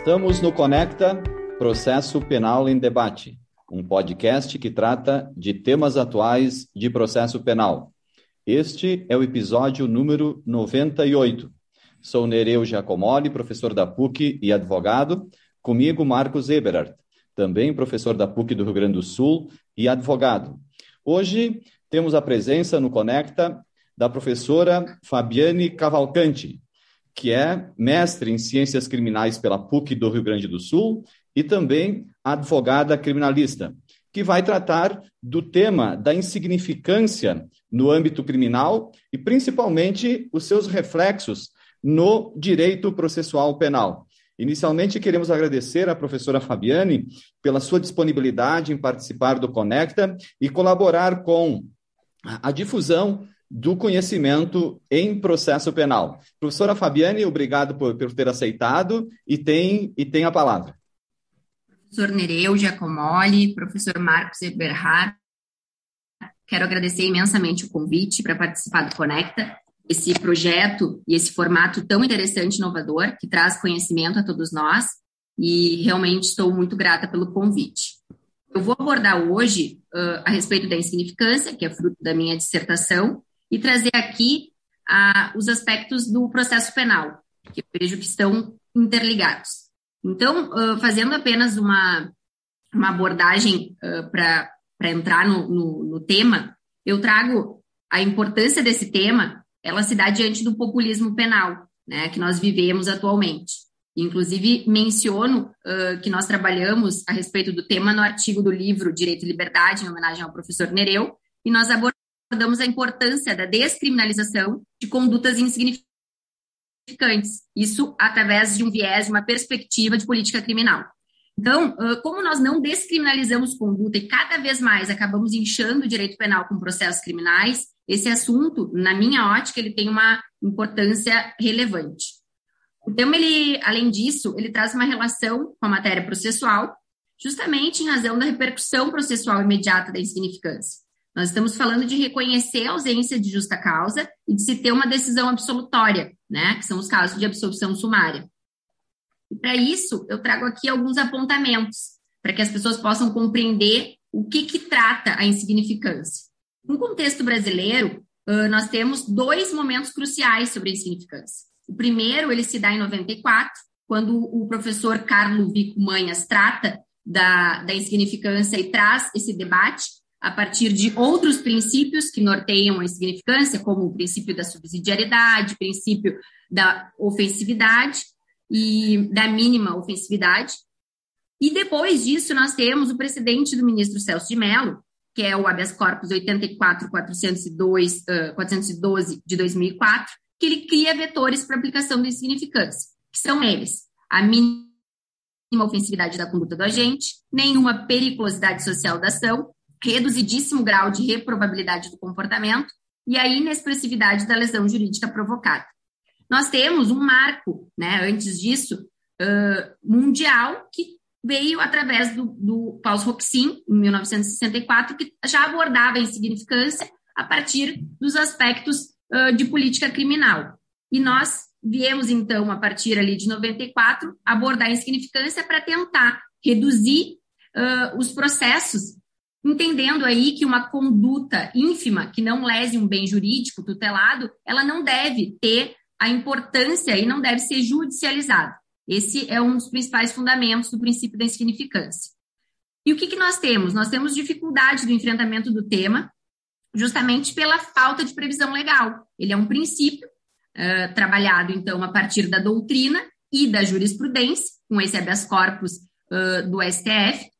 Estamos no Conecta Processo Penal em Debate, um podcast que trata de temas atuais de processo penal. Este é o episódio número 98. Sou Nereu Giacomoli, professor da PUC e advogado. Comigo, Marcos Eberhardt, também professor da PUC do Rio Grande do Sul e advogado. Hoje temos a presença no Conecta da professora Fabiane Cavalcante, que é mestre em Ciências Criminais pela PUC do Rio Grande do Sul e também advogada criminalista, que vai tratar do tema da insignificância no âmbito criminal e principalmente os seus reflexos no direito processual penal. Inicialmente, queremos agradecer à professora Fabiane pela sua disponibilidade em participar do Conecta e colaborar com a difusão do conhecimento em processo penal. Professora Fabiane, obrigado por, por ter aceitado e tem, e tem a palavra. Professor Nereu Giacomoli, professor Marcos Eberhard, quero agradecer imensamente o convite para participar do Conecta, esse projeto e esse formato tão interessante e inovador, que traz conhecimento a todos nós, e realmente estou muito grata pelo convite. Eu vou abordar hoje uh, a respeito da insignificância, que é fruto da minha dissertação, e trazer aqui ah, os aspectos do processo penal, que eu vejo que estão interligados. Então, uh, fazendo apenas uma, uma abordagem uh, para entrar no, no, no, tema, eu trago a importância desse tema, ela se dá diante do populismo penal, né, que nós vivemos atualmente. Inclusive, menciono uh, que nós trabalhamos a respeito do tema no artigo do livro Direito e Liberdade, em homenagem ao professor Nereu, e nós abordamos abordamos a importância da descriminalização de condutas insignificantes. Isso através de um viés, de uma perspectiva de política criminal. Então, como nós não descriminalizamos conduta e cada vez mais acabamos inchando o direito penal com processos criminais, esse assunto, na minha ótica, ele tem uma importância relevante. O tema, ele, além disso, ele traz uma relação com a matéria processual, justamente em razão da repercussão processual imediata da insignificância. Nós estamos falando de reconhecer a ausência de justa causa e de se ter uma decisão absolutória, né? Que são os casos de absolvição sumária. E para isso, eu trago aqui alguns apontamentos, para que as pessoas possam compreender o que, que trata a insignificância. No contexto brasileiro, nós temos dois momentos cruciais sobre a insignificância. O primeiro, ele se dá em 94, quando o professor Carlo Vico Manhas trata da, da insignificância e traz esse debate a partir de outros princípios que norteiam a significância, como o princípio da subsidiariedade, princípio da ofensividade e da mínima ofensividade. E depois disso, nós temos o precedente do ministro Celso de Mello, que é o habeas corpus 84.402, uh, 412 de 2004, que ele cria vetores para aplicação da insignificância, que são eles a mínima ofensividade da conduta do agente, nenhuma periculosidade social da ação, reduzidíssimo grau de reprobabilidade do comportamento e a inexpressividade da lesão jurídica provocada. Nós temos um marco, né, antes disso, uh, mundial, que veio através do, do Paus Roxin, em 1964, que já abordava a insignificância a partir dos aspectos uh, de política criminal. E nós viemos, então, a partir ali de 94, abordar a insignificância para tentar reduzir uh, os processos entendendo aí que uma conduta ínfima que não lese um bem jurídico tutelado, ela não deve ter a importância e não deve ser judicializada. Esse é um dos principais fundamentos do princípio da insignificância. E o que, que nós temos? Nós temos dificuldade do enfrentamento do tema, justamente pela falta de previsão legal. Ele é um princípio uh, trabalhado, então, a partir da doutrina e da jurisprudência, com esse habeas corpus uh, do STF,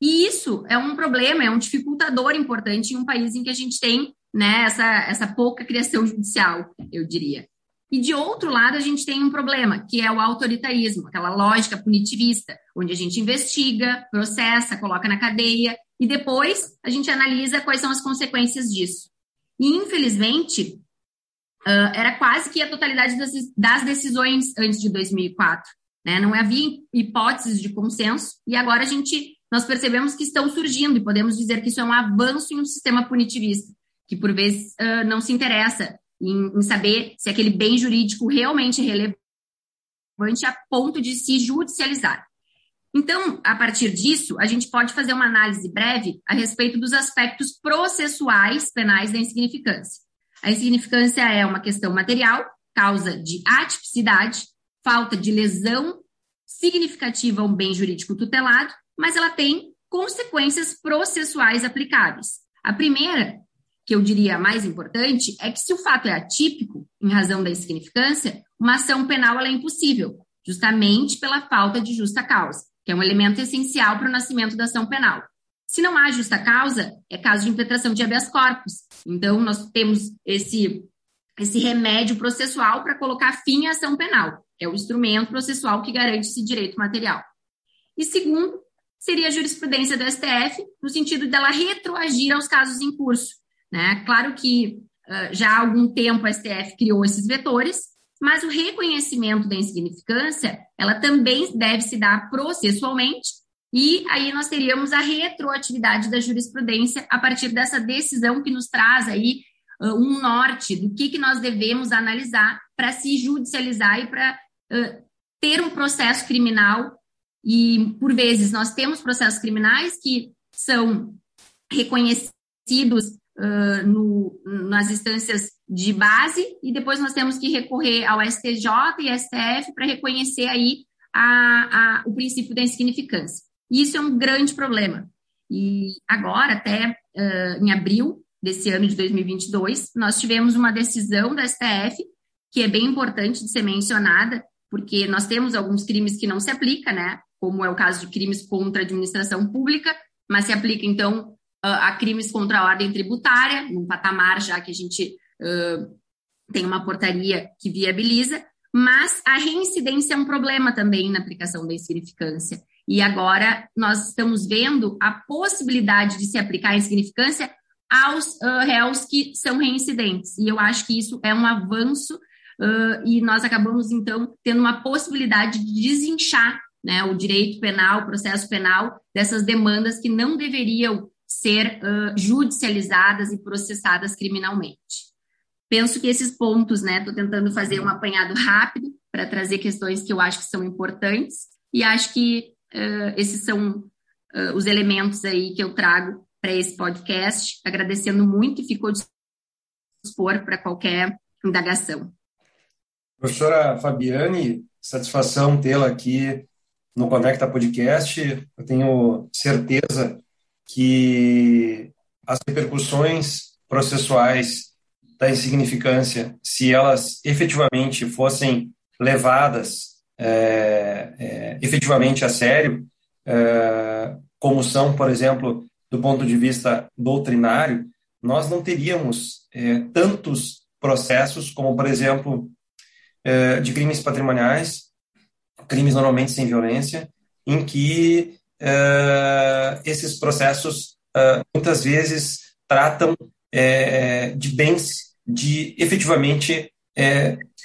e isso é um problema, é um dificultador importante em um país em que a gente tem né, essa, essa pouca criação judicial, eu diria. E de outro lado, a gente tem um problema, que é o autoritarismo, aquela lógica punitivista, onde a gente investiga, processa, coloca na cadeia e depois a gente analisa quais são as consequências disso. E, infelizmente, era quase que a totalidade das, das decisões antes de 2004. Né? Não havia hipóteses de consenso e agora a gente nós percebemos que estão surgindo e podemos dizer que isso é um avanço em um sistema punitivista, que por vezes uh, não se interessa em, em, saber se aquele bem jurídico realmente é relevante a ponto de se judicializar. Então, a partir disso, a gente pode fazer uma análise breve a respeito dos aspectos processuais penais da insignificância. A insignificância é uma questão material, causa de atipicidade, falta de lesão significativa a um bem jurídico tutelado, mas ela tem consequências processuais aplicáveis. A primeira, que eu diria mais importante, é que se o fato é atípico, em razão da insignificância, uma ação penal é impossível, justamente pela falta de justa causa que é um elemento essencial para o nascimento da ação penal. Se não há justa causa, é caso de impetração de habeas corpus. Então, nós temos esse, esse remédio processual para colocar fim à ação penal. É o instrumento processual que garante esse direito material. E segundo, seria a jurisprudência do STF, no sentido dela retroagir aos casos em curso. Né? Claro que uh, já há algum tempo o STF criou esses vetores, mas o reconhecimento da insignificância, ela também deve se dar processualmente, e aí nós teríamos a retroatividade da jurisprudência a partir dessa decisão que nos traz aí uh, um norte do que, que nós devemos analisar para se judicializar e para uh, ter um processo criminal. E, por vezes, nós temos processos criminais que são reconhecidos uh, no, nas instâncias de base e depois nós temos que recorrer ao STJ e STF para reconhecer aí a, a, o princípio da insignificância. E isso é um grande problema. E agora, até uh, em abril desse ano de 2022, nós tivemos uma decisão da STF que é bem importante de ser mencionada, porque nós temos alguns crimes que não se aplica, né? Como é o caso de crimes contra a administração pública, mas se aplica, então, a crimes contra a ordem tributária, num patamar já que a gente uh, tem uma portaria que viabiliza, mas a reincidência é um problema também na aplicação da insignificância. E agora nós estamos vendo a possibilidade de se aplicar a insignificância aos uh, réus que são reincidentes. E eu acho que isso é um avanço uh, e nós acabamos, então, tendo uma possibilidade de desinchar né, o direito penal, o processo penal dessas demandas que não deveriam ser uh, judicializadas e processadas criminalmente. Penso que esses pontos, né, estou tentando fazer um apanhado rápido para trazer questões que eu acho que são importantes e acho que uh, esses são uh, os elementos aí que eu trago para esse podcast, agradecendo muito e ficou dispor para qualquer indagação. Professora Fabiane, satisfação tê-la aqui no Conecta Podcast. Eu tenho certeza que as repercussões processuais da insignificância, se elas efetivamente fossem levadas é, é, efetivamente a sério, é, como são, por exemplo, do ponto de vista doutrinário, nós não teríamos é, tantos processos como, por exemplo, é, de crimes patrimoniais, crimes normalmente sem violência, em que uh, esses processos uh, muitas vezes tratam uh, de bens de efetivamente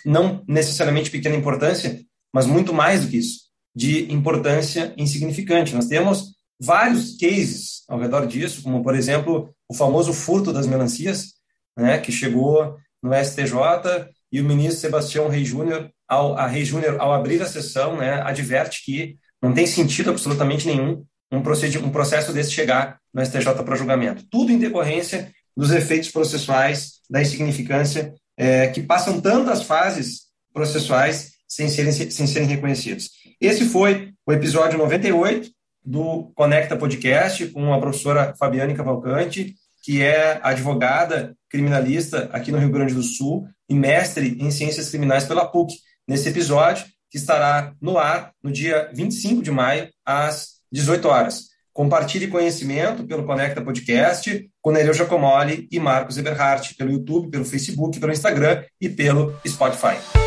não necessariamente pequena importância, mas muito mais do que isso, de importância insignificante. Nós temos vários cases ao redor disso, como por exemplo o famoso furto das melancias, né, que chegou no STJ e o ministro Sebastião Rei Júnior, ao, a Rei Júnior, ao abrir a sessão, né, adverte que não tem sentido absolutamente nenhum um, um processo desse chegar no STJ para julgamento. Tudo em decorrência dos efeitos processuais, da insignificância, é, que passam tantas fases processuais sem serem, sem serem reconhecidos. Esse foi o episódio 98 do Conecta Podcast com a professora Fabiane Cavalcante, que é advogada criminalista aqui no Rio Grande do Sul e mestre em ciências criminais pela PUC. Nesse episódio, que estará no ar no dia 25 de maio, às 18 horas. Compartilhe conhecimento pelo Conecta Podcast com Nereu Giacomoli e Marcos Eberhardt, pelo YouTube, pelo Facebook, pelo Instagram e pelo Spotify.